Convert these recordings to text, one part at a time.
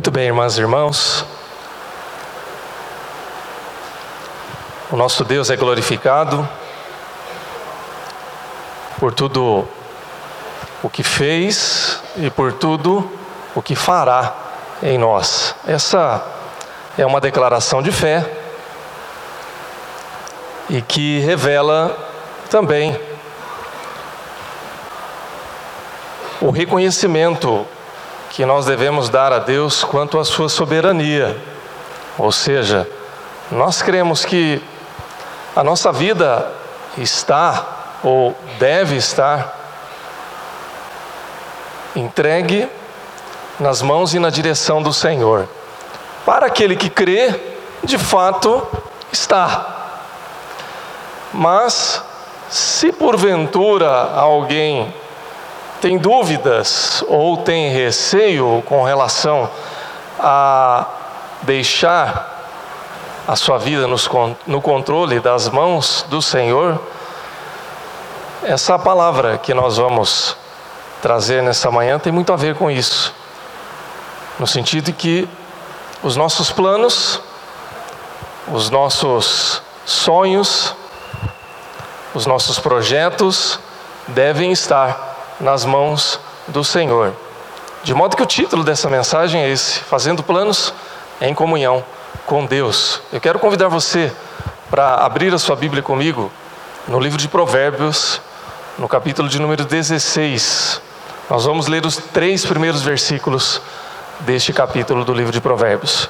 Muito bem, irmãs e irmãos. O nosso Deus é glorificado por tudo o que fez e por tudo o que fará em nós. Essa é uma declaração de fé e que revela também o reconhecimento que nós devemos dar a Deus quanto à sua soberania. Ou seja, nós cremos que a nossa vida está ou deve estar entregue nas mãos e na direção do Senhor. Para aquele que crê, de fato está. Mas, se porventura alguém tem dúvidas ou tem receio com relação a deixar a sua vida no controle das mãos do Senhor, essa palavra que nós vamos trazer nessa manhã tem muito a ver com isso. No sentido de que os nossos planos, os nossos sonhos, os nossos projetos devem estar nas mãos do Senhor. De modo que o título dessa mensagem é esse: Fazendo Planos em Comunhão com Deus. Eu quero convidar você para abrir a sua Bíblia comigo no livro de Provérbios, no capítulo de número 16. Nós vamos ler os três primeiros versículos deste capítulo do livro de Provérbios.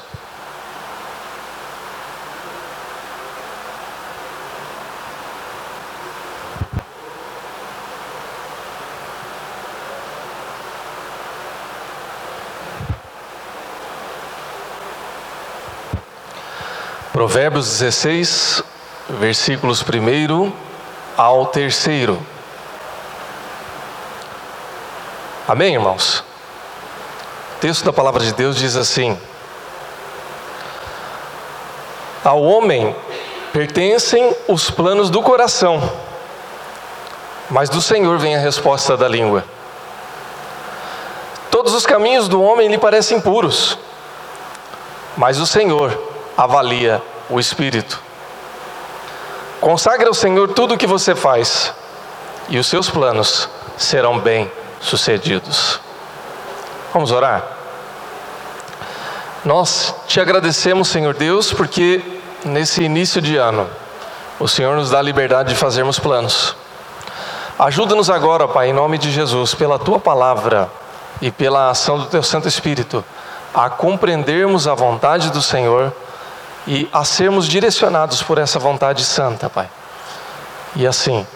Provérbios 16, versículos 1 ao 3. Amém, irmãos? O texto da palavra de Deus diz assim: Ao homem pertencem os planos do coração, mas do Senhor vem a resposta da língua. Todos os caminhos do homem lhe parecem puros, mas o Senhor avalia o espírito. Consagre ao Senhor tudo o que você faz, e os seus planos serão bem sucedidos. Vamos orar? Nós te agradecemos, Senhor Deus, porque nesse início de ano, o Senhor nos dá a liberdade de fazermos planos. Ajuda-nos agora, Pai, em nome de Jesus, pela tua palavra e pela ação do teu Santo Espírito, a compreendermos a vontade do Senhor e a sermos direcionados por essa vontade santa, Pai. E assim,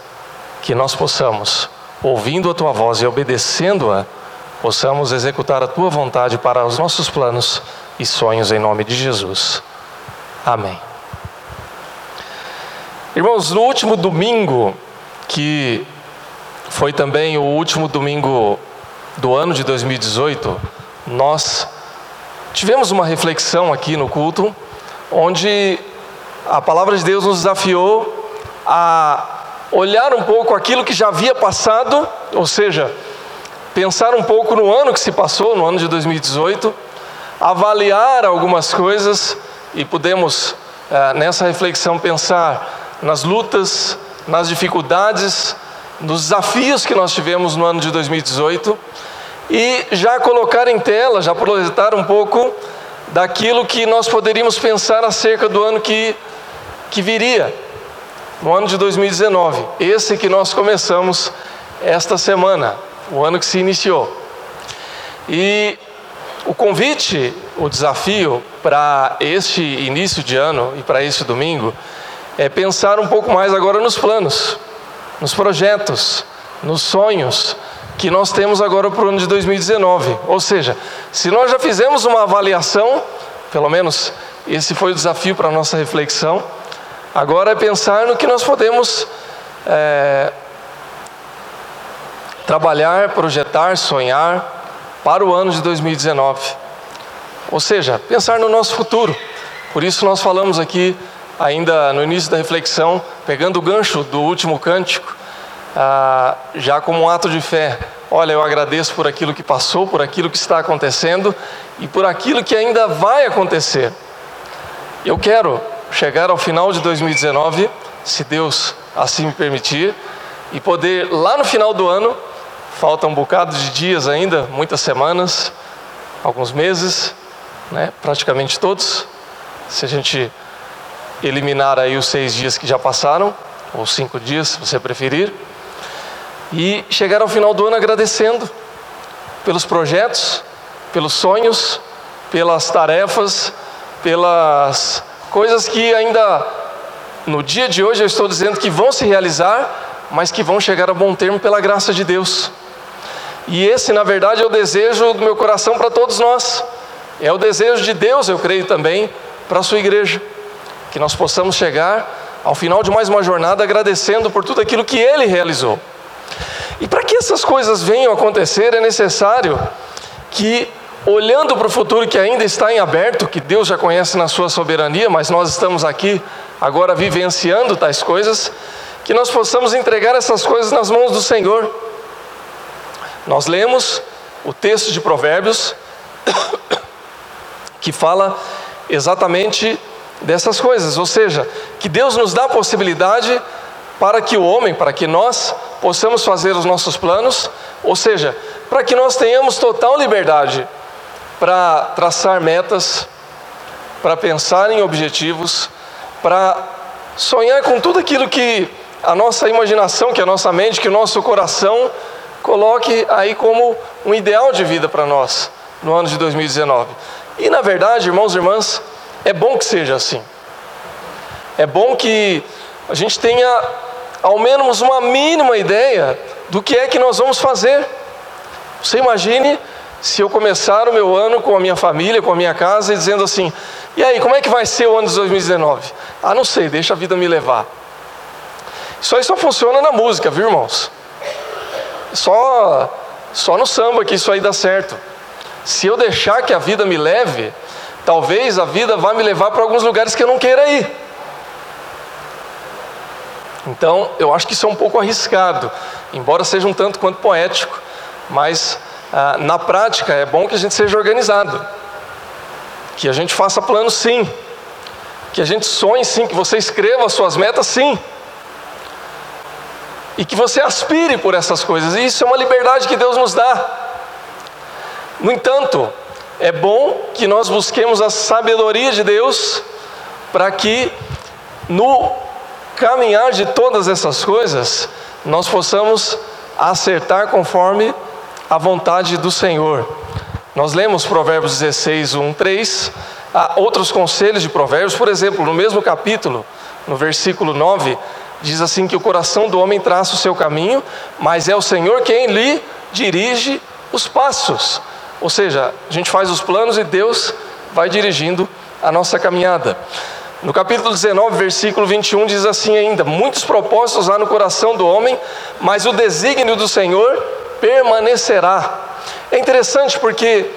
que nós possamos, ouvindo a Tua voz e obedecendo-a, possamos executar a Tua vontade para os nossos planos e sonhos em nome de Jesus. Amém. Irmãos, no último domingo, que foi também o último domingo do ano de 2018, nós tivemos uma reflexão aqui no culto onde a palavra de Deus nos desafiou a olhar um pouco aquilo que já havia passado, ou seja, pensar um pouco no ano que se passou, no ano de 2018, avaliar algumas coisas e podemos, eh, nessa reflexão, pensar nas lutas, nas dificuldades, nos desafios que nós tivemos no ano de 2018 e já colocar em tela, já projetar um pouco daquilo que nós poderíamos pensar acerca do ano que, que viria, no ano de 2019, esse que nós começamos esta semana, o ano que se iniciou. E o convite, o desafio para este início de ano e para este domingo é pensar um pouco mais agora nos planos, nos projetos, nos sonhos, que nós temos agora para o ano de 2019. Ou seja, se nós já fizemos uma avaliação, pelo menos esse foi o desafio para a nossa reflexão, agora é pensar no que nós podemos é, trabalhar, projetar, sonhar para o ano de 2019. Ou seja, pensar no nosso futuro. Por isso nós falamos aqui, ainda no início da reflexão, pegando o gancho do último cântico, ah, já como um ato de fé, olha, eu agradeço por aquilo que passou, por aquilo que está acontecendo e por aquilo que ainda vai acontecer. Eu quero chegar ao final de 2019, se Deus assim me permitir, e poder lá no final do ano, falta um bocado de dias ainda, muitas semanas, alguns meses, né, praticamente todos, se a gente eliminar aí os seis dias que já passaram, ou cinco dias, se você preferir, e chegar ao final do ano agradecendo pelos projetos, pelos sonhos, pelas tarefas, pelas coisas que ainda no dia de hoje eu estou dizendo que vão se realizar, mas que vão chegar a bom termo pela graça de Deus. E esse, na verdade, é o desejo do meu coração para todos nós. É o desejo de Deus, eu creio também, para a sua igreja. Que nós possamos chegar ao final de mais uma jornada agradecendo por tudo aquilo que Ele realizou. E para que essas coisas venham a acontecer, é necessário que, olhando para o futuro que ainda está em aberto, que Deus já conhece na sua soberania, mas nós estamos aqui agora vivenciando tais coisas, que nós possamos entregar essas coisas nas mãos do Senhor. Nós lemos o texto de Provérbios que fala exatamente dessas coisas, ou seja, que Deus nos dá a possibilidade para que o homem, para que nós possamos fazer os nossos planos, ou seja, para que nós tenhamos total liberdade para traçar metas, para pensar em objetivos, para sonhar com tudo aquilo que a nossa imaginação, que a nossa mente, que o nosso coração coloque aí como um ideal de vida para nós no ano de 2019. E na verdade, irmãos e irmãs, é bom que seja assim. É bom que a gente tenha ao menos uma mínima ideia do que é que nós vamos fazer. Você imagine se eu começar o meu ano com a minha família, com a minha casa, e dizendo assim: e aí, como é que vai ser o ano de 2019? Ah, não sei, deixa a vida me levar. Isso aí só funciona na música, viu, irmãos? Só, só no samba que isso aí dá certo. Se eu deixar que a vida me leve, talvez a vida vá me levar para alguns lugares que eu não queira ir. Então, eu acho que isso é um pouco arriscado, embora seja um tanto quanto poético, mas ah, na prática é bom que a gente seja organizado, que a gente faça planos sim, que a gente sonhe sim, que você escreva as suas metas sim, e que você aspire por essas coisas, e isso é uma liberdade que Deus nos dá. No entanto, é bom que nós busquemos a sabedoria de Deus para que no caminhar de todas essas coisas nós possamos acertar conforme a vontade do Senhor. Nós lemos Provérbios 16, 1, 3, há outros conselhos de Provérbios, por exemplo, no mesmo capítulo, no versículo 9, diz assim: que o coração do homem traça o seu caminho, mas é o Senhor quem lhe dirige os passos. Ou seja, a gente faz os planos e Deus vai dirigindo a nossa caminhada. No capítulo 19, versículo 21, diz assim ainda: Muitos propósitos há no coração do homem, mas o desígnio do Senhor permanecerá. É interessante porque,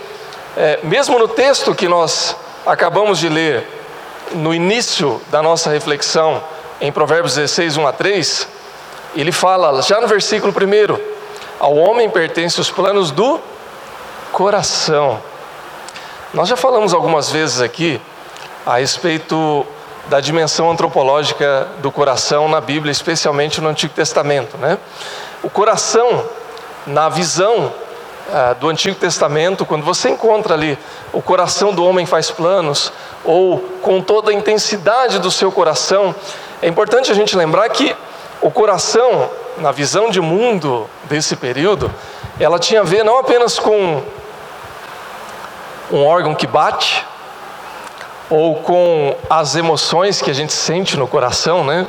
é, mesmo no texto que nós acabamos de ler, no início da nossa reflexão, em Provérbios 16, 1 a 3, ele fala, já no versículo 1, ao homem pertencem os planos do coração. Nós já falamos algumas vezes aqui a respeito da dimensão antropológica do coração na Bíblia, especialmente no Antigo Testamento. Né? O coração, na visão ah, do Antigo Testamento, quando você encontra ali o coração do homem faz planos, ou com toda a intensidade do seu coração, é importante a gente lembrar que o coração, na visão de mundo desse período, ela tinha a ver não apenas com um órgão que bate, ou com as emoções que a gente sente no coração, né?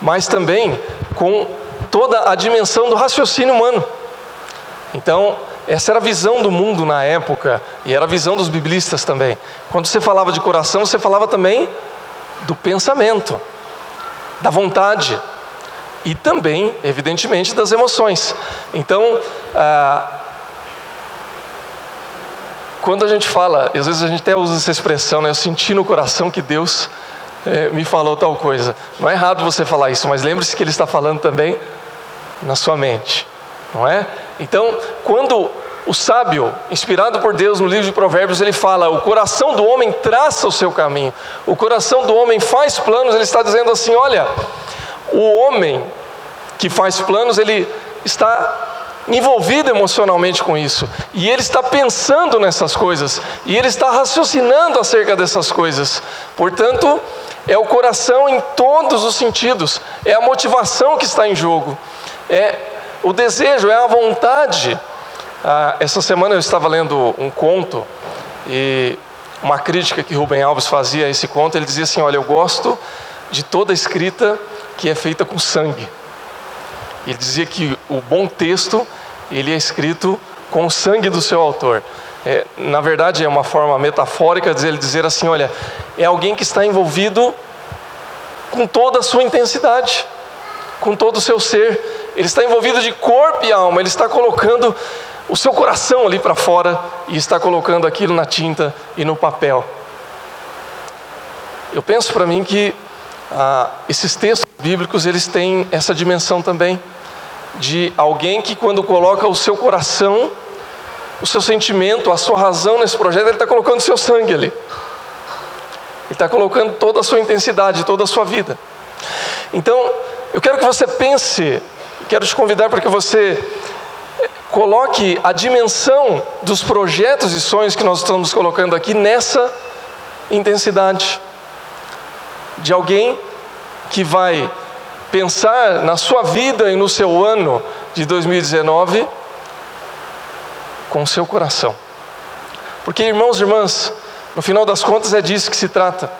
mas também com toda a dimensão do raciocínio humano. Então, essa era a visão do mundo na época, e era a visão dos biblistas também. Quando você falava de coração, você falava também do pensamento, da vontade, e também, evidentemente, das emoções. Então, ah, quando a gente fala, às vezes a gente até usa essa expressão, né? Eu senti no coração que Deus é, me falou tal coisa. Não é errado você falar isso, mas lembre-se que Ele está falando também na sua mente, não é? Então, quando o sábio, inspirado por Deus no livro de Provérbios, ele fala: o coração do homem traça o seu caminho, o coração do homem faz planos. Ele está dizendo assim: olha, o homem que faz planos, ele está envolvido emocionalmente com isso, e ele está pensando nessas coisas, e ele está raciocinando acerca dessas coisas. Portanto, é o coração em todos os sentidos, é a motivação que está em jogo, é o desejo, é a vontade. Ah, essa semana eu estava lendo um conto e uma crítica que Rubem Alves fazia a esse conto, ele dizia assim: Olha, eu gosto de toda escrita que é feita com sangue. Ele dizia que o bom texto ele é escrito com o sangue do seu autor. É, na verdade, é uma forma metafórica de ele dizer assim: olha, é alguém que está envolvido com toda a sua intensidade, com todo o seu ser. Ele está envolvido de corpo e alma, ele está colocando o seu coração ali para fora e está colocando aquilo na tinta e no papel. Eu penso para mim que ah, esses textos bíblicos eles têm essa dimensão também de alguém que quando coloca o seu coração, o seu sentimento, a sua razão nesse projeto, ele está colocando o seu sangue ali. Ele está colocando toda a sua intensidade, toda a sua vida. Então, eu quero que você pense, quero te convidar para que você coloque a dimensão dos projetos e sonhos que nós estamos colocando aqui nessa intensidade de alguém que vai pensar na sua vida e no seu ano de 2019 com o seu coração. Porque, irmãos e irmãs, no final das contas é disso que se trata.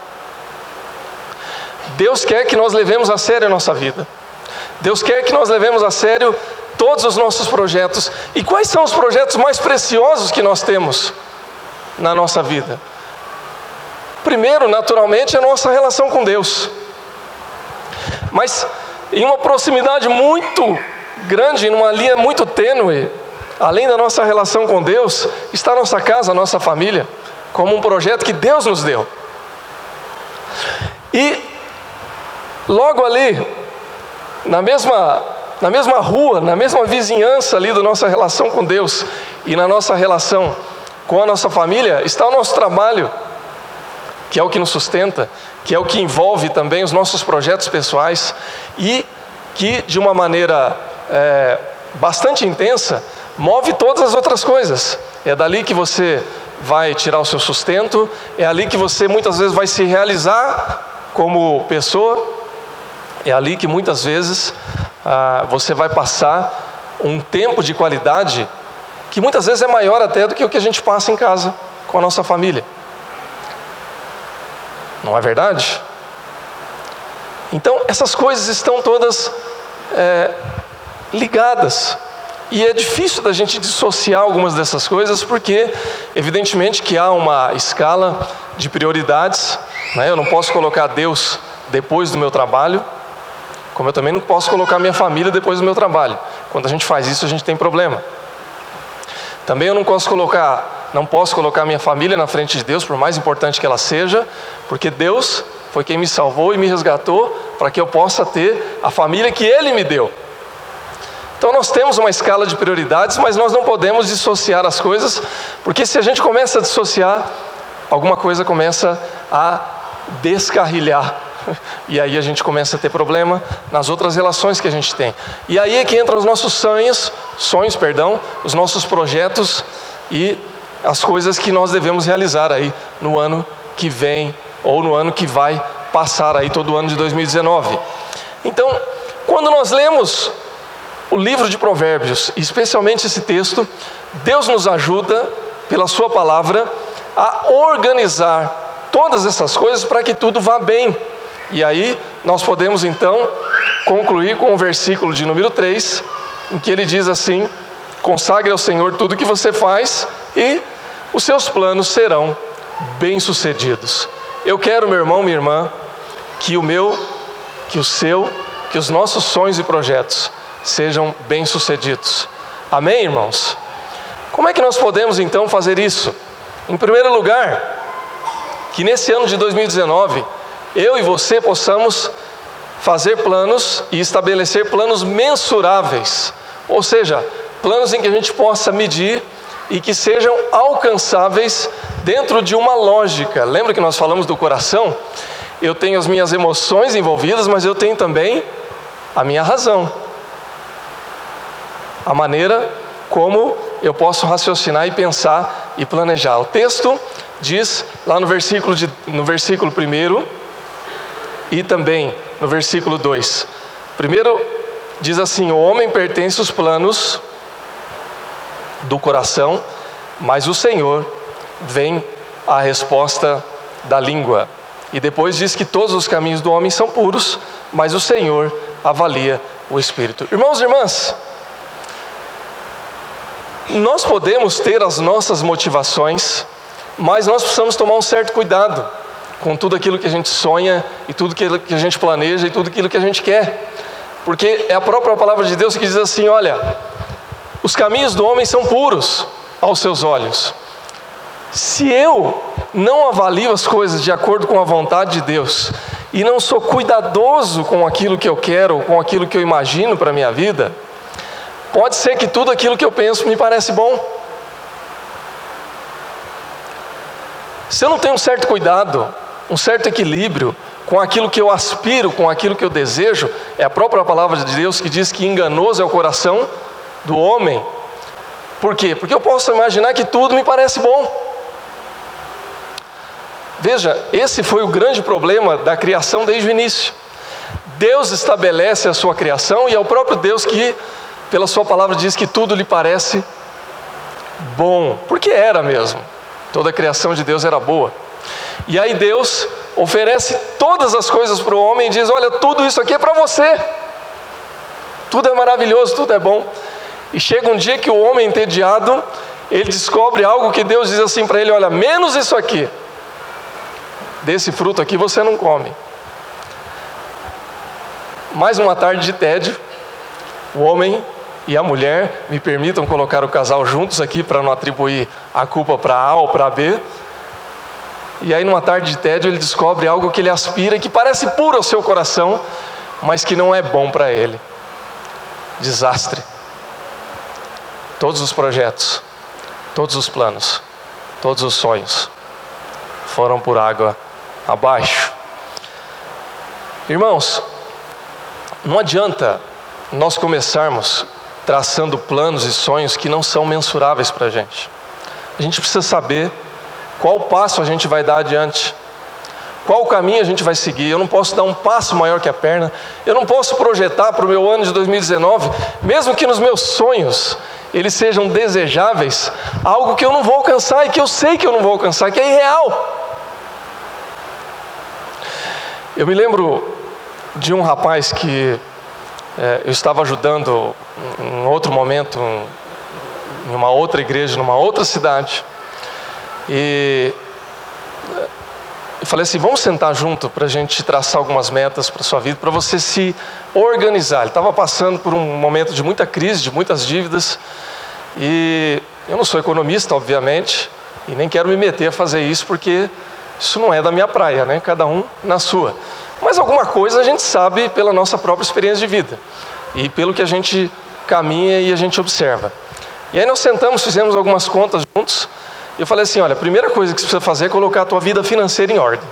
Deus quer que nós levemos a sério a nossa vida. Deus quer que nós levemos a sério todos os nossos projetos. E quais são os projetos mais preciosos que nós temos na nossa vida? Primeiro, naturalmente, é a nossa relação com Deus. Mas em uma proximidade muito grande, numa linha muito tênue, além da nossa relação com Deus, está a nossa casa, a nossa família, como um projeto que Deus nos deu. E logo ali, na mesma, na mesma rua, na mesma vizinhança ali da nossa relação com Deus e na nossa relação com a nossa família, está o nosso trabalho, que é o que nos sustenta, que é o que envolve também os nossos projetos pessoais e que, de uma maneira é, bastante intensa, move todas as outras coisas. É dali que você vai tirar o seu sustento, é ali que você muitas vezes vai se realizar como pessoa, é ali que muitas vezes ah, você vai passar um tempo de qualidade que muitas vezes é maior até do que o que a gente passa em casa com a nossa família. Não é verdade? Então, essas coisas estão todas é, ligadas. E é difícil da gente dissociar algumas dessas coisas, porque, evidentemente, que há uma escala de prioridades. Né? Eu não posso colocar Deus depois do meu trabalho, como eu também não posso colocar minha família depois do meu trabalho. Quando a gente faz isso, a gente tem problema. Também eu não posso colocar, não posso colocar minha família na frente de Deus, por mais importante que ela seja, porque Deus foi quem me salvou e me resgatou para que eu possa ter a família que Ele me deu. Então nós temos uma escala de prioridades, mas nós não podemos dissociar as coisas, porque se a gente começa a dissociar, alguma coisa começa a descarrilhar. E aí a gente começa a ter problema nas outras relações que a gente tem. E aí é que entram os nossos sonhos, sonhos, perdão, os nossos projetos e as coisas que nós devemos realizar aí no ano que vem ou no ano que vai passar aí todo o ano de 2019. Então, quando nós lemos o livro de Provérbios, especialmente esse texto, Deus nos ajuda pela sua palavra a organizar todas essas coisas para que tudo vá bem. E aí nós podemos então concluir com o versículo de número 3, em que ele diz assim: Consagre ao Senhor tudo que você faz e os seus planos serão bem-sucedidos. Eu quero, meu irmão, minha irmã, que o meu, que o seu, que os nossos sonhos e projetos sejam bem-sucedidos. Amém, irmãos? Como é que nós podemos então fazer isso? Em primeiro lugar, que nesse ano de 2019, eu e você possamos fazer planos e estabelecer planos mensuráveis, ou seja, planos em que a gente possa medir e que sejam alcançáveis dentro de uma lógica. Lembra que nós falamos do coração? Eu tenho as minhas emoções envolvidas, mas eu tenho também a minha razão. A maneira como eu posso raciocinar e pensar e planejar. O texto diz lá no versículo, de, no versículo 1 e também no versículo 2. Primeiro diz assim: O homem pertence aos planos do coração, mas o Senhor vem a resposta da língua. E depois diz que todos os caminhos do homem são puros, mas o Senhor avalia o espírito. Irmãos e irmãs, nós podemos ter as nossas motivações, mas nós precisamos tomar um certo cuidado com tudo aquilo que a gente sonha e tudo aquilo que a gente planeja e tudo aquilo que a gente quer. Porque é a própria palavra de Deus que diz assim: olha, os caminhos do homem são puros aos seus olhos. Se eu não avalio as coisas de acordo com a vontade de Deus e não sou cuidadoso com aquilo que eu quero, com aquilo que eu imagino para a minha vida, pode ser que tudo aquilo que eu penso me parece bom. Se eu não tenho um certo cuidado, um certo equilíbrio com aquilo que eu aspiro, com aquilo que eu desejo, é a própria palavra de Deus que diz que enganoso é o coração do homem. Por quê? Porque eu posso imaginar que tudo me parece bom. Veja, esse foi o grande problema da criação desde o início. Deus estabelece a sua criação e é o próprio Deus que, pela sua palavra, diz que tudo lhe parece bom, porque era mesmo. Toda a criação de Deus era boa. E aí Deus oferece todas as coisas para o homem e diz: Olha, tudo isso aqui é para você. Tudo é maravilhoso, tudo é bom. E chega um dia que o homem entediado, ele descobre algo que Deus diz assim para ele: olha, menos isso aqui. Desse fruto aqui você não come. Mais uma tarde de tédio, o homem e a mulher, me permitam colocar o casal juntos aqui para não atribuir a culpa para A ou para B. E aí, numa tarde de tédio, ele descobre algo que ele aspira, que parece puro ao seu coração, mas que não é bom para ele. Desastre. Todos os projetos, todos os planos, todos os sonhos foram por água abaixo. Irmãos, não adianta nós começarmos traçando planos e sonhos que não são mensuráveis para a gente. A gente precisa saber qual passo a gente vai dar adiante. Qual caminho a gente vai seguir? Eu não posso dar um passo maior que a perna. Eu não posso projetar para o meu ano de 2019, mesmo que nos meus sonhos eles sejam desejáveis, algo que eu não vou alcançar e que eu sei que eu não vou alcançar, que é irreal. Eu me lembro de um rapaz que é, eu estava ajudando em outro momento, em uma outra igreja, numa outra cidade, e eu falei assim: vamos sentar junto para a gente traçar algumas metas para sua vida, para você se organizar. Ele estava passando por um momento de muita crise, de muitas dívidas, e eu não sou economista, obviamente, e nem quero me meter a fazer isso, porque isso não é da minha praia, né? Cada um na sua. Mas alguma coisa a gente sabe pela nossa própria experiência de vida e pelo que a gente caminha e a gente observa. E aí nós sentamos, fizemos algumas contas juntos. Eu falei assim: olha, a primeira coisa que você precisa fazer é colocar a tua vida financeira em ordem.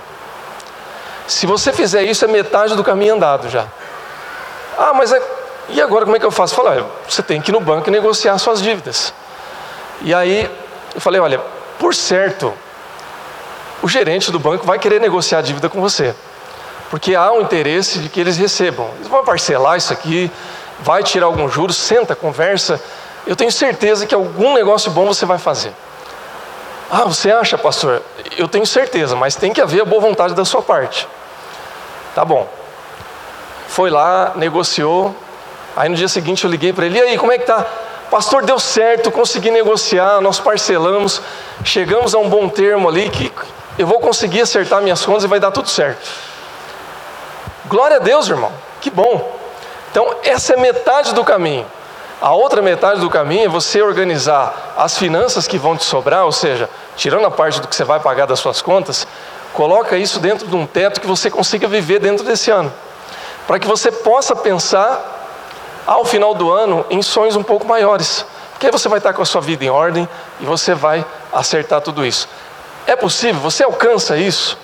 Se você fizer isso, é metade do caminho andado já. Ah, mas é... e agora como é que eu faço? Eu falei, olha, você tem que ir no banco e negociar suas dívidas. E aí eu falei, olha, por certo, o gerente do banco vai querer negociar a dívida com você. Porque há um interesse de que eles recebam. Eles vão parcelar isso aqui, vai tirar alguns juros, senta, conversa. Eu tenho certeza que algum negócio bom você vai fazer. Ah, você acha, pastor? Eu tenho certeza, mas tem que haver a boa vontade da sua parte. Tá bom. Foi lá, negociou. Aí no dia seguinte eu liguei para ele: e aí, como é que tá? Pastor, deu certo, consegui negociar, nós parcelamos, chegamos a um bom termo ali que eu vou conseguir acertar minhas contas e vai dar tudo certo. Glória a Deus, irmão, que bom. Então, essa é metade do caminho. A outra metade do caminho é você organizar as finanças que vão te sobrar, ou seja, tirando a parte do que você vai pagar das suas contas, coloca isso dentro de um teto que você consiga viver dentro desse ano. Para que você possa pensar ao final do ano em sonhos um pouco maiores. Porque aí você vai estar com a sua vida em ordem e você vai acertar tudo isso. É possível? Você alcança isso?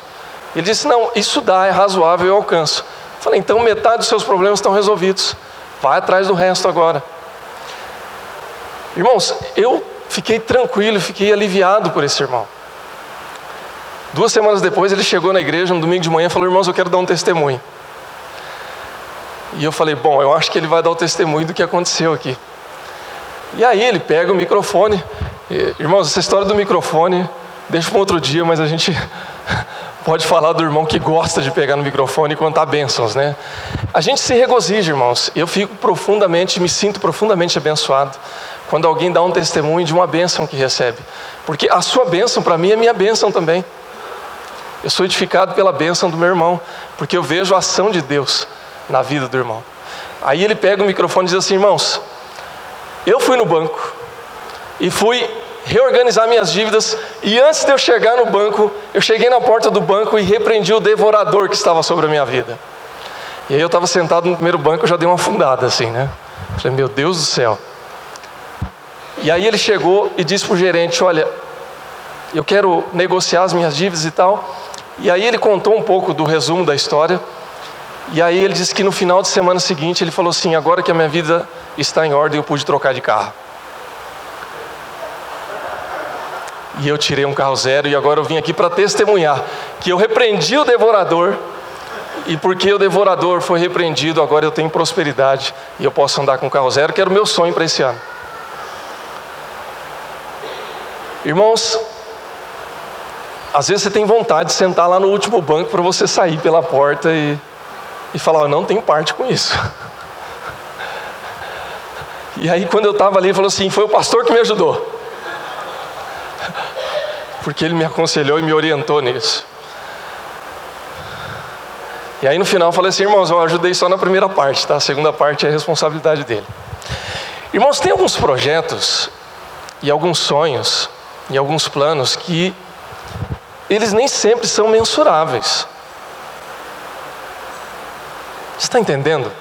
Ele disse: Não, isso dá, é razoável, eu alcanço. Eu falei: Então metade dos seus problemas estão resolvidos. Vai atrás do resto agora. Irmãos, eu fiquei tranquilo, fiquei aliviado por esse irmão. Duas semanas depois ele chegou na igreja no domingo de manhã e falou: Irmãos, eu quero dar um testemunho. E eu falei: Bom, eu acho que ele vai dar o testemunho do que aconteceu aqui. E aí ele pega o microfone. E, irmãos, essa história do microfone, deixa para um outro dia, mas a gente pode falar do irmão que gosta de pegar no microfone e contar bênçãos, né? A gente se regozija, irmãos. Eu fico profundamente, me sinto profundamente abençoado quando alguém dá um testemunho de uma bênção que recebe. Porque a sua bênção para mim é minha bênção também. Eu sou edificado pela bênção do meu irmão, porque eu vejo a ação de Deus na vida do irmão. Aí ele pega o microfone e diz assim: irmãos, eu fui no banco e fui reorganizar minhas dívidas, e antes de eu chegar no banco, eu cheguei na porta do banco e repreendi o devorador que estava sobre a minha vida. E aí eu estava sentado no primeiro banco, eu já dei uma afundada assim, né? Falei, meu Deus do céu. E aí ele chegou e disse para o gerente: Olha, eu quero negociar as minhas dívidas e tal. E aí ele contou um pouco do resumo da história. E aí ele disse que no final de semana seguinte ele falou assim: agora que a minha vida está em ordem, eu pude trocar de carro. E eu tirei um carro zero e agora eu vim aqui para testemunhar que eu repreendi o devorador. E porque o devorador foi repreendido, agora eu tenho prosperidade e eu posso andar com carro zero, que era o meu sonho para esse ano. Irmãos, às vezes você tem vontade de sentar lá no último banco para você sair pela porta e, e falar: Eu não tenho parte com isso. E aí, quando eu estava ali, ele falou assim: Foi o pastor que me ajudou. Porque ele me aconselhou e me orientou nisso. E aí, no final, eu falei assim: Irmãos, eu ajudei só na primeira parte, tá? A segunda parte é a responsabilidade dele. Irmãos, tem alguns projetos e alguns sonhos e alguns planos que eles nem sempre são mensuráveis. Você está entendendo?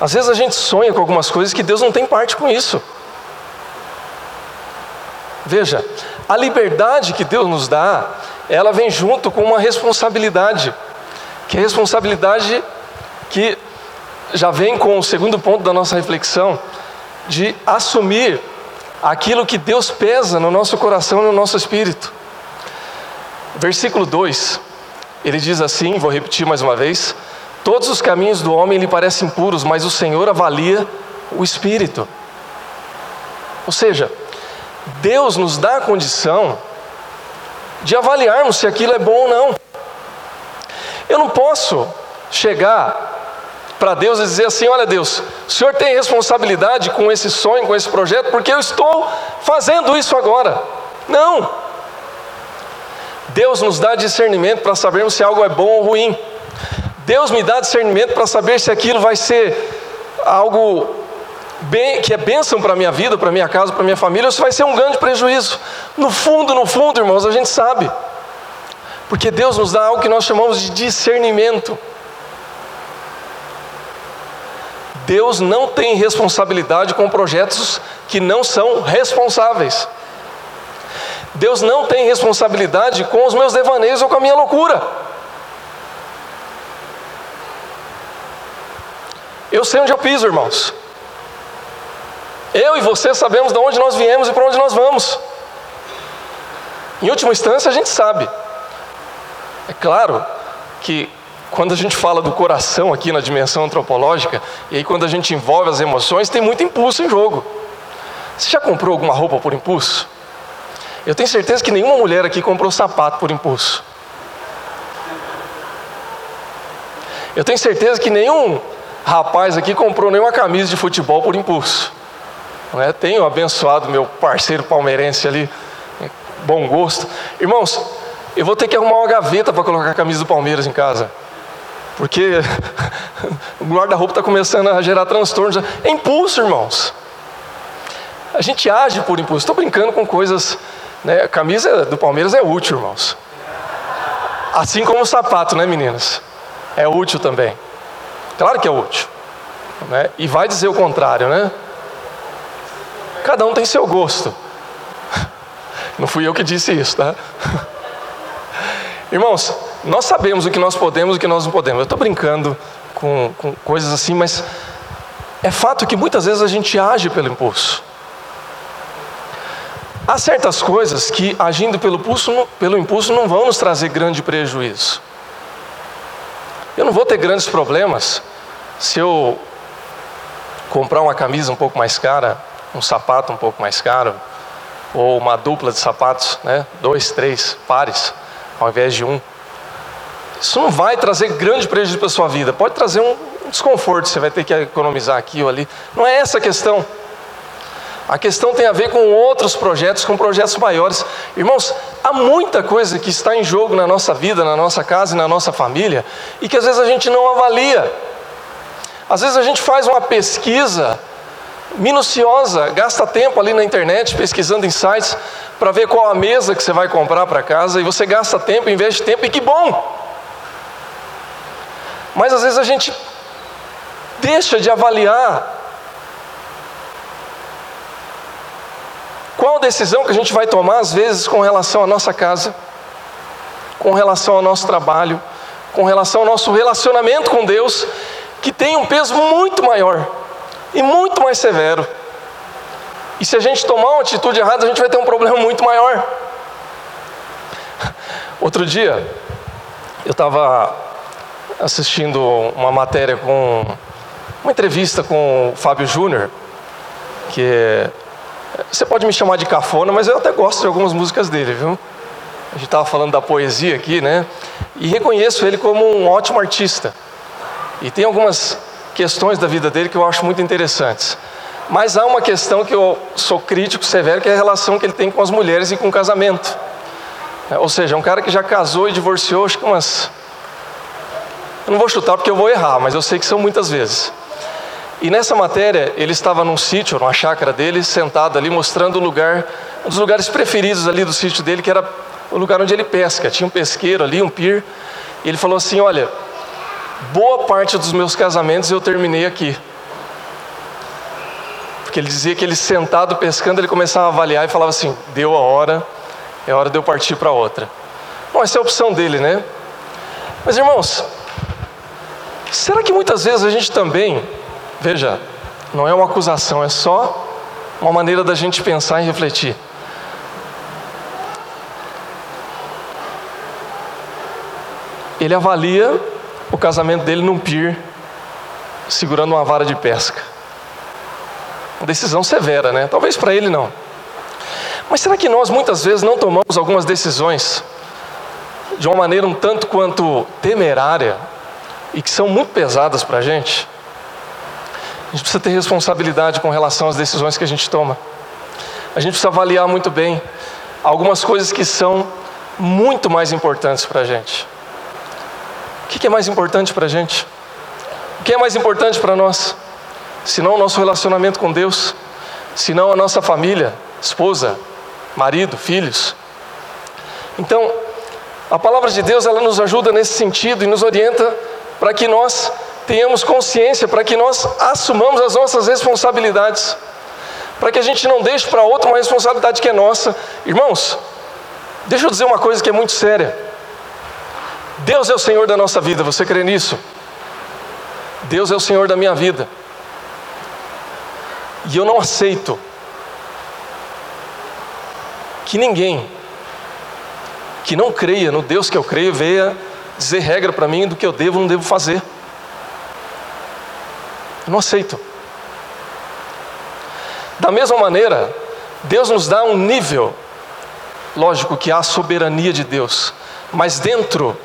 Às vezes a gente sonha com algumas coisas que Deus não tem parte com isso. Veja, a liberdade que Deus nos dá, ela vem junto com uma responsabilidade, que é a responsabilidade que já vem com o segundo ponto da nossa reflexão, de assumir aquilo que Deus pesa no nosso coração e no nosso espírito. Versículo 2, ele diz assim, vou repetir mais uma vez: Todos os caminhos do homem lhe parecem puros, mas o Senhor avalia o espírito. Ou seja, Deus nos dá a condição de avaliarmos se aquilo é bom ou não. Eu não posso chegar para Deus e dizer assim: olha, Deus, o Senhor tem responsabilidade com esse sonho, com esse projeto, porque eu estou fazendo isso agora. Não. Deus nos dá discernimento para sabermos se algo é bom ou ruim. Deus me dá discernimento para saber se aquilo vai ser algo bem, que é bênção para a minha vida, para a minha casa, para a minha família, ou se vai ser um grande prejuízo. No fundo, no fundo, irmãos, a gente sabe. Porque Deus nos dá algo que nós chamamos de discernimento. Deus não tem responsabilidade com projetos que não são responsáveis. Deus não tem responsabilidade com os meus devaneios ou com a minha loucura. Eu sei onde eu piso, irmãos. Eu e você sabemos de onde nós viemos e para onde nós vamos. Em última instância, a gente sabe. É claro que quando a gente fala do coração aqui na dimensão antropológica, e aí quando a gente envolve as emoções, tem muito impulso em jogo. Você já comprou alguma roupa por impulso? Eu tenho certeza que nenhuma mulher aqui comprou sapato por impulso. Eu tenho certeza que nenhum rapaz aqui comprou nenhuma camisa de futebol por impulso. Não é? Tenho abençoado meu parceiro palmeirense ali, bom gosto. Irmãos, eu vou ter que arrumar uma gaveta para colocar a camisa do Palmeiras em casa. Porque o guarda-roupa está começando a gerar transtornos. É impulso, irmãos. A gente age por impulso. Estou brincando com coisas né? A camisa do Palmeiras é útil, irmãos. Assim como o sapato, né, meninas? É útil também. Claro que é útil. Né? E vai dizer o contrário, né? Cada um tem seu gosto. Não fui eu que disse isso, tá? Irmãos, nós sabemos o que nós podemos e o que nós não podemos. Eu estou brincando com, com coisas assim, mas é fato que muitas vezes a gente age pelo impulso. Há certas coisas que, agindo pelo impulso, pelo impulso, não vão nos trazer grande prejuízo. Eu não vou ter grandes problemas se eu comprar uma camisa um pouco mais cara, um sapato um pouco mais caro, ou uma dupla de sapatos, né? dois, três pares, ao invés de um. Isso não vai trazer grande prejuízo para a sua vida, pode trazer um desconforto, você vai ter que economizar aqui ou ali. Não é essa a questão. A questão tem a ver com outros projetos, com projetos maiores. Irmãos, há muita coisa que está em jogo na nossa vida, na nossa casa e na nossa família, e que às vezes a gente não avalia. Às vezes a gente faz uma pesquisa minuciosa, gasta tempo ali na internet pesquisando em sites para ver qual a mesa que você vai comprar para casa, e você gasta tempo, investe tempo, e que bom! Mas às vezes a gente deixa de avaliar Qual decisão que a gente vai tomar, às vezes, com relação à nossa casa, com relação ao nosso trabalho, com relação ao nosso relacionamento com Deus, que tem um peso muito maior e muito mais severo. E se a gente tomar uma atitude errada, a gente vai ter um problema muito maior. Outro dia, eu estava assistindo uma matéria com uma entrevista com o Fábio Júnior, que é você pode me chamar de cafona, mas eu até gosto de algumas músicas dele, viu? A gente estava falando da poesia aqui, né? E reconheço ele como um ótimo artista. E tem algumas questões da vida dele que eu acho muito interessantes. Mas há uma questão que eu sou crítico severo, que é a relação que ele tem com as mulheres e com o casamento. É, ou seja, um cara que já casou e divorciou, acho que umas. Eu não vou chutar porque eu vou errar, mas eu sei que são muitas vezes. E nessa matéria, ele estava num sítio, numa chácara dele, sentado ali, mostrando o lugar, um dos lugares preferidos ali do sítio dele, que era o lugar onde ele pesca. Tinha um pesqueiro ali, um pier. E ele falou assim: Olha, boa parte dos meus casamentos eu terminei aqui. Porque ele dizia que ele sentado pescando, ele começava a avaliar e falava assim: Deu a hora, é hora de eu partir para outra. Bom, essa é a opção dele, né? Mas irmãos, será que muitas vezes a gente também Veja, não é uma acusação, é só uma maneira da gente pensar e refletir. Ele avalia o casamento dele num pier, segurando uma vara de pesca. Uma decisão severa, né? Talvez para ele não. Mas será que nós muitas vezes não tomamos algumas decisões de uma maneira um tanto quanto temerária e que são muito pesadas para a gente? A gente precisa ter responsabilidade com relação às decisões que a gente toma. A gente precisa avaliar muito bem algumas coisas que são muito mais importantes para a gente. O que é mais importante para a gente? O que é mais importante para nós? Se não o nosso relacionamento com Deus, se não a nossa família, esposa, marido, filhos. Então, a palavra de Deus ela nos ajuda nesse sentido e nos orienta para que nós tenhamos consciência, para que nós assumamos as nossas responsabilidades, para que a gente não deixe para outro uma responsabilidade que é nossa. Irmãos, deixa eu dizer uma coisa que é muito séria. Deus é o Senhor da nossa vida, você crê nisso? Deus é o Senhor da minha vida. E eu não aceito que ninguém que não creia no Deus que eu creio venha dizer regra para mim do que eu devo ou não devo fazer. Eu não aceito. Da mesma maneira, Deus nos dá um nível, lógico que há a soberania de Deus, mas dentro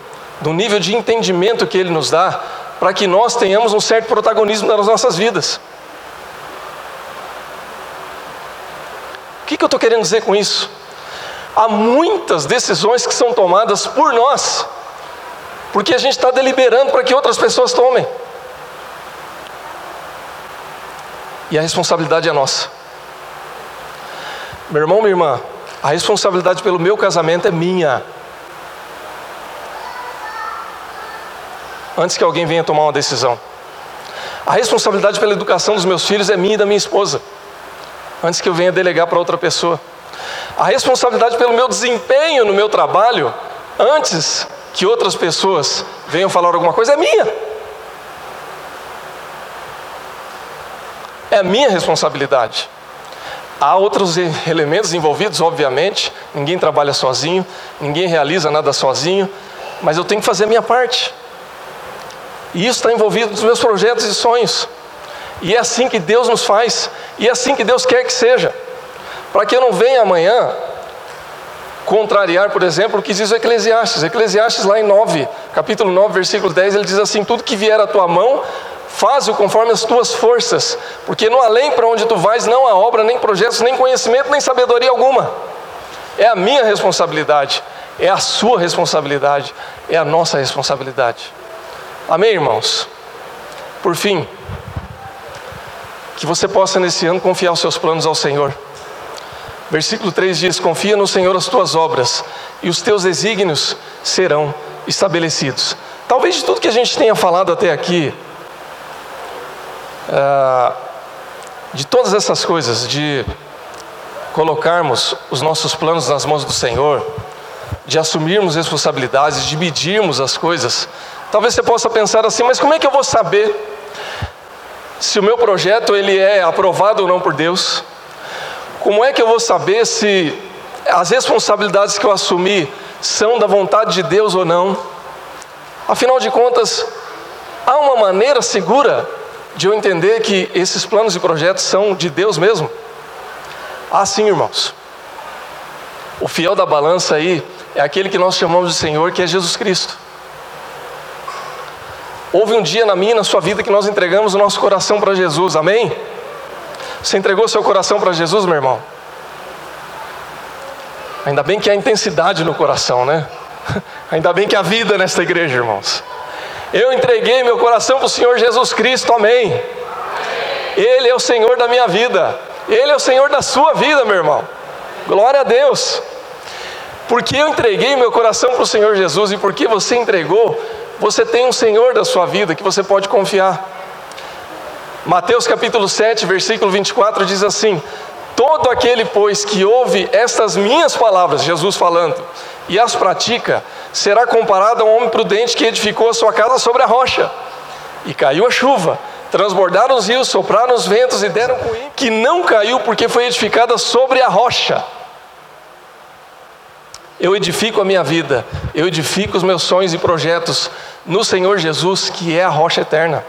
do nível de entendimento que Ele nos dá, para que nós tenhamos um certo protagonismo nas nossas vidas. O que, que eu estou querendo dizer com isso? Há muitas decisões que são tomadas por nós, porque a gente está deliberando para que outras pessoas tomem. e a responsabilidade é nossa. Meu irmão, minha irmã, a responsabilidade pelo meu casamento é minha. Antes que alguém venha tomar uma decisão. A responsabilidade pela educação dos meus filhos é minha e da minha esposa. antes que eu venha delegar para outra pessoa. A responsabilidade pelo meu desempenho no meu trabalho, antes que outras pessoas venham falar alguma coisa, é minha. É a minha responsabilidade. Há outros elementos envolvidos, obviamente. Ninguém trabalha sozinho, ninguém realiza nada sozinho, mas eu tenho que fazer a minha parte. E isso está envolvido nos meus projetos e sonhos. E é assim que Deus nos faz, e é assim que Deus quer que seja. Para que eu não venha amanhã contrariar, por exemplo, o que diz o Eclesiastes. Eclesiastes, lá em 9, capítulo 9, versículo 10, ele diz assim: Tudo que vier à tua mão, Faz-o conforme as tuas forças, porque no além para onde tu vais não há obra, nem projetos, nem conhecimento, nem sabedoria alguma. É a minha responsabilidade, é a sua responsabilidade, é a nossa responsabilidade. Amém, irmãos? Por fim, que você possa nesse ano confiar os seus planos ao Senhor. Versículo 3 diz: Confia no Senhor as tuas obras, e os teus desígnios serão estabelecidos. Talvez de tudo que a gente tenha falado até aqui, ah, de todas essas coisas, de colocarmos os nossos planos nas mãos do Senhor, de assumirmos responsabilidades, de medirmos as coisas, talvez você possa pensar assim, mas como é que eu vou saber se o meu projeto ele é aprovado ou não por Deus? Como é que eu vou saber se as responsabilidades que eu assumi são da vontade de Deus ou não? Afinal de contas, há uma maneira segura de eu entender que esses planos e projetos são de Deus mesmo? Ah, sim, irmãos. O fiel da balança aí é aquele que nós chamamos de Senhor, que é Jesus Cristo. Houve um dia na minha e na sua vida que nós entregamos o nosso coração para Jesus, amém? Você entregou seu coração para Jesus, meu irmão? Ainda bem que há intensidade no coração, né? Ainda bem que há vida nesta igreja, irmãos. Eu entreguei meu coração para o Senhor Jesus Cristo, amém. Ele é o Senhor da minha vida, Ele é o Senhor da sua vida, meu irmão. Glória a Deus. Porque eu entreguei meu coração para o Senhor Jesus e porque você entregou, você tem um Senhor da sua vida que você pode confiar. Mateus capítulo 7, versículo 24 diz assim: Todo aquele, pois, que ouve estas minhas palavras, Jesus falando, e as pratica, será comparado a um homem prudente que edificou a sua casa sobre a rocha. E caiu a chuva, transbordaram os rios, sopraram os ventos e deram com que não caiu porque foi edificada sobre a rocha. Eu edifico a minha vida, eu edifico os meus sonhos e projetos no Senhor Jesus, que é a rocha eterna.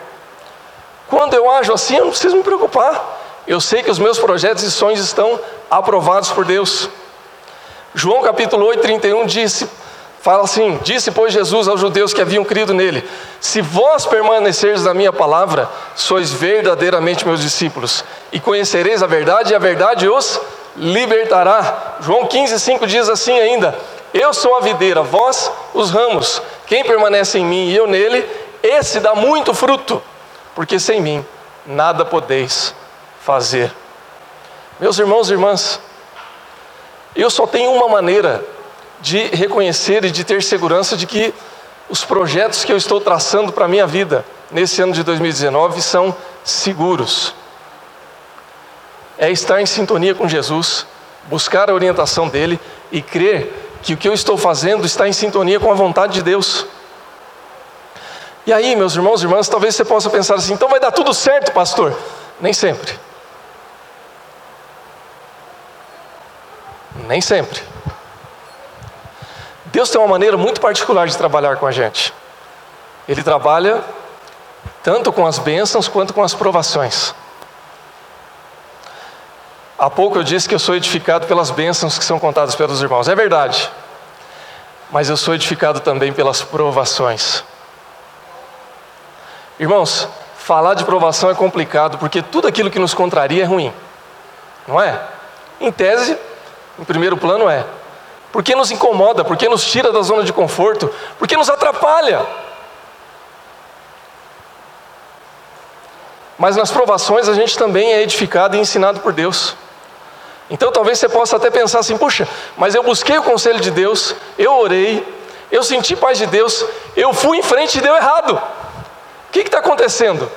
Quando eu ajo assim, eu não preciso me preocupar. Eu sei que os meus projetos e sonhos estão aprovados por Deus. João capítulo 8, 31 disse: Fala assim: Disse, pois, Jesus aos judeus que haviam crido nele: Se vós permaneceres na minha palavra, sois verdadeiramente meus discípulos, e conhecereis a verdade, e a verdade os libertará. João 15, 5 diz assim ainda: Eu sou a videira, vós os ramos. Quem permanece em mim e eu nele, esse dá muito fruto, porque sem mim nada podeis fazer. Meus irmãos e irmãs, eu só tenho uma maneira de reconhecer e de ter segurança de que os projetos que eu estou traçando para a minha vida nesse ano de 2019 são seguros. É estar em sintonia com Jesus, buscar a orientação dele e crer que o que eu estou fazendo está em sintonia com a vontade de Deus. E aí, meus irmãos e irmãs, talvez você possa pensar assim: então vai dar tudo certo, pastor? Nem sempre. Nem sempre. Deus tem uma maneira muito particular de trabalhar com a gente. Ele trabalha tanto com as bênçãos quanto com as provações. Há pouco eu disse que eu sou edificado pelas bênçãos que são contadas pelos irmãos. É verdade. Mas eu sou edificado também pelas provações. Irmãos, falar de provação é complicado porque tudo aquilo que nos contraria é ruim. Não é? Em tese, em primeiro plano é. Porque nos incomoda, porque nos tira da zona de conforto, porque nos atrapalha. Mas nas provações a gente também é edificado e ensinado por Deus. Então talvez você possa até pensar assim: puxa, mas eu busquei o conselho de Deus, eu orei, eu senti paz de Deus, eu fui em frente e deu errado. O que está acontecendo?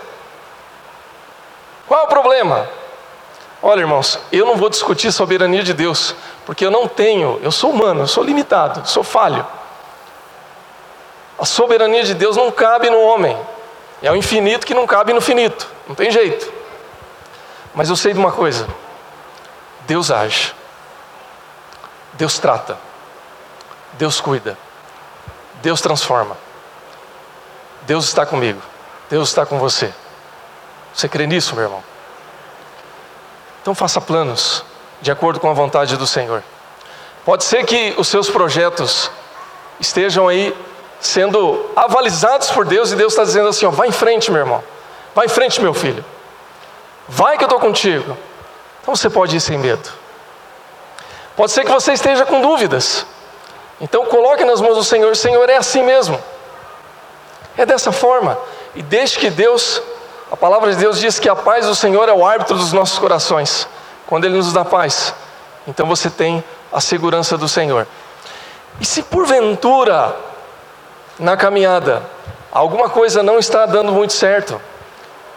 Qual é o problema? Olha, irmãos, eu não vou discutir soberania de Deus, porque eu não tenho, eu sou humano, eu sou limitado, sou falho. A soberania de Deus não cabe no homem, é o infinito que não cabe no finito, não tem jeito. Mas eu sei de uma coisa: Deus age, Deus trata, Deus cuida, Deus transforma, Deus está comigo, Deus está com você. Você crê nisso, meu irmão? Então faça planos de acordo com a vontade do Senhor. Pode ser que os seus projetos estejam aí sendo avalizados por Deus e Deus está dizendo assim: ó, vai em frente, meu irmão, vai em frente, meu filho, vai que eu estou contigo. Então você pode ir sem medo. Pode ser que você esteja com dúvidas. Então coloque nas mãos do Senhor: Senhor, é assim mesmo. É dessa forma. E deixe que Deus, a palavra de Deus diz que a paz do Senhor é o árbitro dos nossos corações. Quando Ele nos dá paz, então você tem a segurança do Senhor. E se porventura, na caminhada, alguma coisa não está dando muito certo,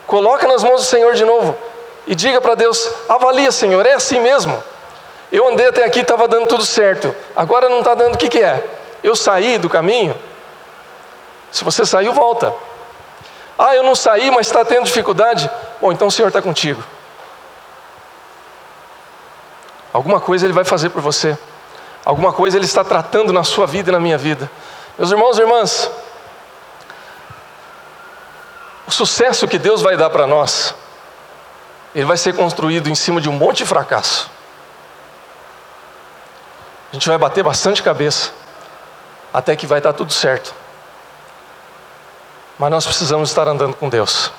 coloca nas mãos do Senhor de novo e diga para Deus: avalia, Senhor, é assim mesmo. Eu andei até aqui, estava dando tudo certo, agora não está dando, o que, que é? Eu saí do caminho? Se você saiu, volta. Ah, eu não saí, mas está tendo dificuldade. Bom, então o Senhor está contigo. Alguma coisa Ele vai fazer por você. Alguma coisa Ele está tratando na sua vida e na minha vida. Meus irmãos e irmãs, o sucesso que Deus vai dar para nós, ele vai ser construído em cima de um monte de fracasso. A gente vai bater bastante cabeça, até que vai dar tudo certo. Mas nós precisamos estar andando com Deus.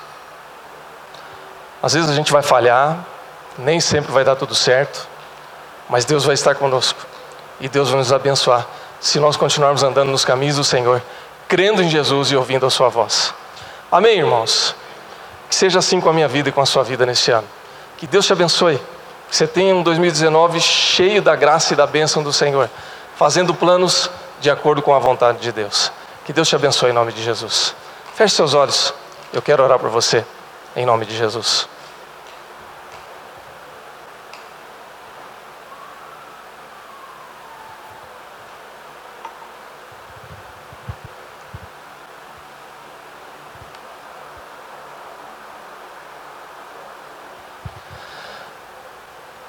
Às vezes a gente vai falhar, nem sempre vai dar tudo certo, mas Deus vai estar conosco e Deus vai nos abençoar se nós continuarmos andando nos caminhos do Senhor, crendo em Jesus e ouvindo a Sua voz. Amém, irmãos? Que seja assim com a minha vida e com a sua vida neste ano. Que Deus te abençoe. Que você tenha um 2019 cheio da graça e da bênção do Senhor, fazendo planos de acordo com a vontade de Deus. Que Deus te abençoe em nome de Jesus. Feche seus olhos. Eu quero orar por você, em nome de Jesus.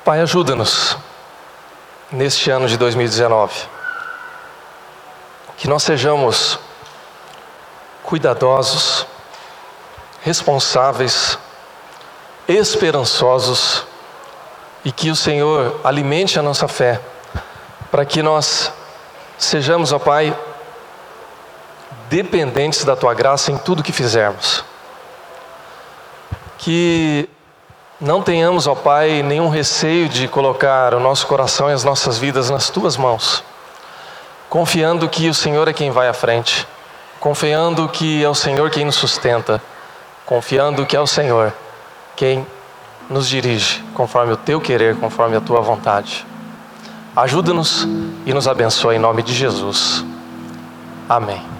Pai, ajuda-nos neste ano de 2019. Que nós sejamos cuidadosos, responsáveis, esperançosos e que o Senhor alimente a nossa fé, para que nós sejamos, ó Pai, dependentes da tua graça em tudo que fizermos. Que não tenhamos, ó Pai, nenhum receio de colocar o nosso coração e as nossas vidas nas tuas mãos, confiando que o Senhor é quem vai à frente confiando que é o Senhor quem nos sustenta, confiando que é o Senhor quem nos dirige, conforme o teu querer, conforme a tua vontade. Ajuda-nos e nos abençoa em nome de Jesus. Amém.